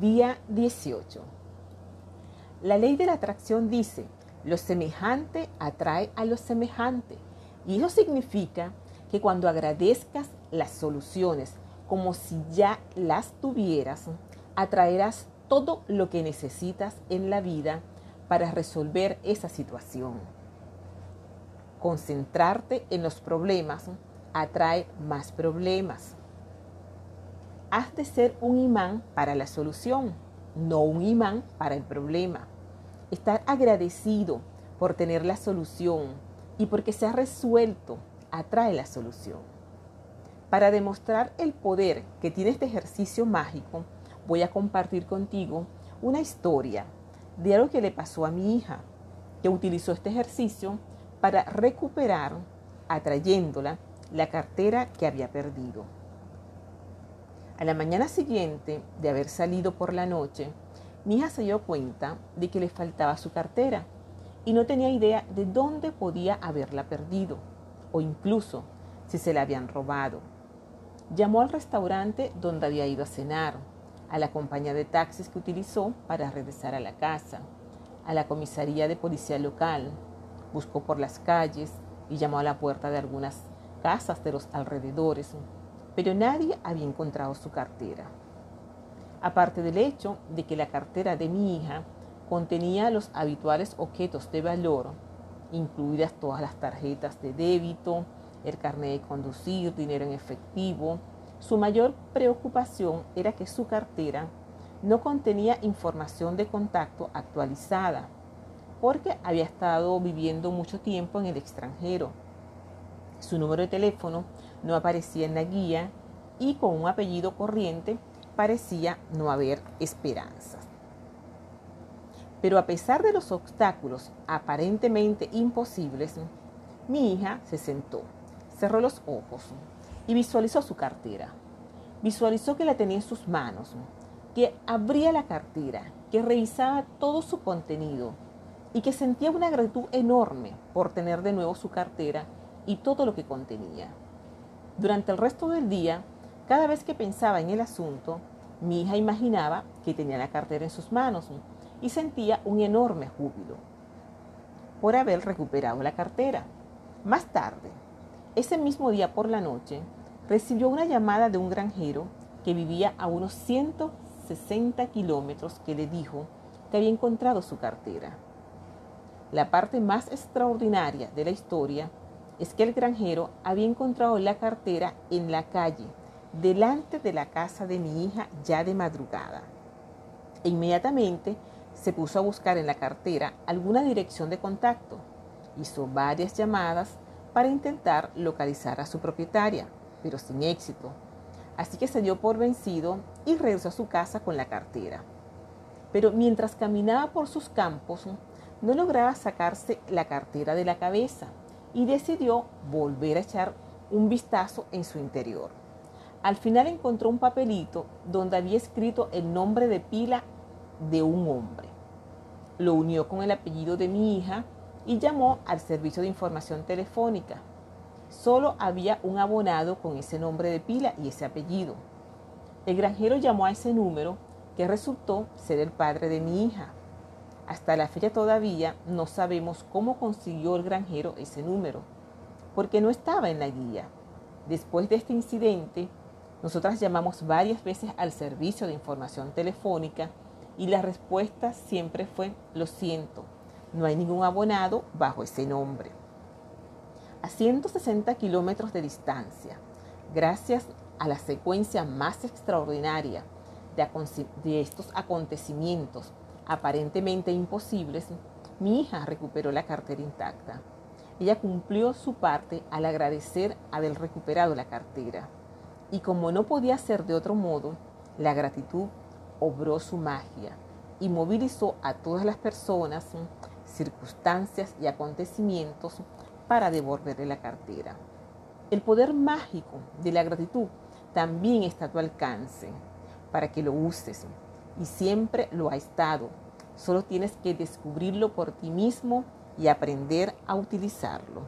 Día 18. La ley de la atracción dice, lo semejante atrae a lo semejante. Y eso significa que cuando agradezcas las soluciones como si ya las tuvieras, atraerás todo lo que necesitas en la vida para resolver esa situación. Concentrarte en los problemas atrae más problemas. Has de ser un imán para la solución, no un imán para el problema. Estar agradecido por tener la solución y porque se ha resuelto atrae la solución. Para demostrar el poder que tiene este ejercicio mágico, voy a compartir contigo una historia de algo que le pasó a mi hija, que utilizó este ejercicio para recuperar, atrayéndola, la cartera que había perdido. A la mañana siguiente de haber salido por la noche, mi hija se dio cuenta de que le faltaba su cartera y no tenía idea de dónde podía haberla perdido o incluso si se la habían robado. Llamó al restaurante donde había ido a cenar, a la compañía de taxis que utilizó para regresar a la casa, a la comisaría de policía local, buscó por las calles y llamó a la puerta de algunas casas de los alrededores, pero nadie había encontrado su cartera. Aparte del hecho de que la cartera de mi hija contenía los habituales objetos de valor, incluidas todas las tarjetas de débito, el carnet de conducir, dinero en efectivo, su mayor preocupación era que su cartera no contenía información de contacto actualizada, porque había estado viviendo mucho tiempo en el extranjero. Su número de teléfono no aparecía en la guía y con un apellido corriente parecía no haber esperanzas. Pero a pesar de los obstáculos aparentemente imposibles, mi hija se sentó, cerró los ojos y visualizó su cartera. Visualizó que la tenía en sus manos, que abría la cartera, que revisaba todo su contenido y que sentía una gratitud enorme por tener de nuevo su cartera y todo lo que contenía. Durante el resto del día, cada vez que pensaba en el asunto, mi hija imaginaba que tenía la cartera en sus manos y sentía un enorme júbilo por haber recuperado la cartera. Más tarde, ese mismo día por la noche, recibió una llamada de un granjero que vivía a unos 160 kilómetros que le dijo que había encontrado su cartera. La parte más extraordinaria de la historia es que el granjero había encontrado la cartera en la calle, delante de la casa de mi hija ya de madrugada. E inmediatamente se puso a buscar en la cartera alguna dirección de contacto. Hizo varias llamadas para intentar localizar a su propietaria, pero sin éxito. Así que se dio por vencido y regresó a su casa con la cartera. Pero mientras caminaba por sus campos, no lograba sacarse la cartera de la cabeza y decidió volver a echar un vistazo en su interior. Al final encontró un papelito donde había escrito el nombre de pila de un hombre. Lo unió con el apellido de mi hija y llamó al servicio de información telefónica. Solo había un abonado con ese nombre de pila y ese apellido. El granjero llamó a ese número que resultó ser el padre de mi hija. Hasta la fecha todavía no sabemos cómo consiguió el granjero ese número, porque no estaba en la guía. Después de este incidente, nosotras llamamos varias veces al servicio de información telefónica y la respuesta siempre fue, lo siento, no hay ningún abonado bajo ese nombre. A 160 kilómetros de distancia, gracias a la secuencia más extraordinaria de, estos acontecimientos aparentemente imposibles, mi hija recuperó la cartera intacta. Ella cumplió su parte al agradecer haber recuperado la cartera. Y como no podía ser de otro modo, la gratitud obró su magia y movilizó a todas las personas circunstancias y acontecimientos para devolverle la cartera. El poder mágico de la gratitud también está a tu alcance para que lo uses y siempre lo ha estado. Solo tienes que descubrirlo por ti mismo y aprender a utilizarlo.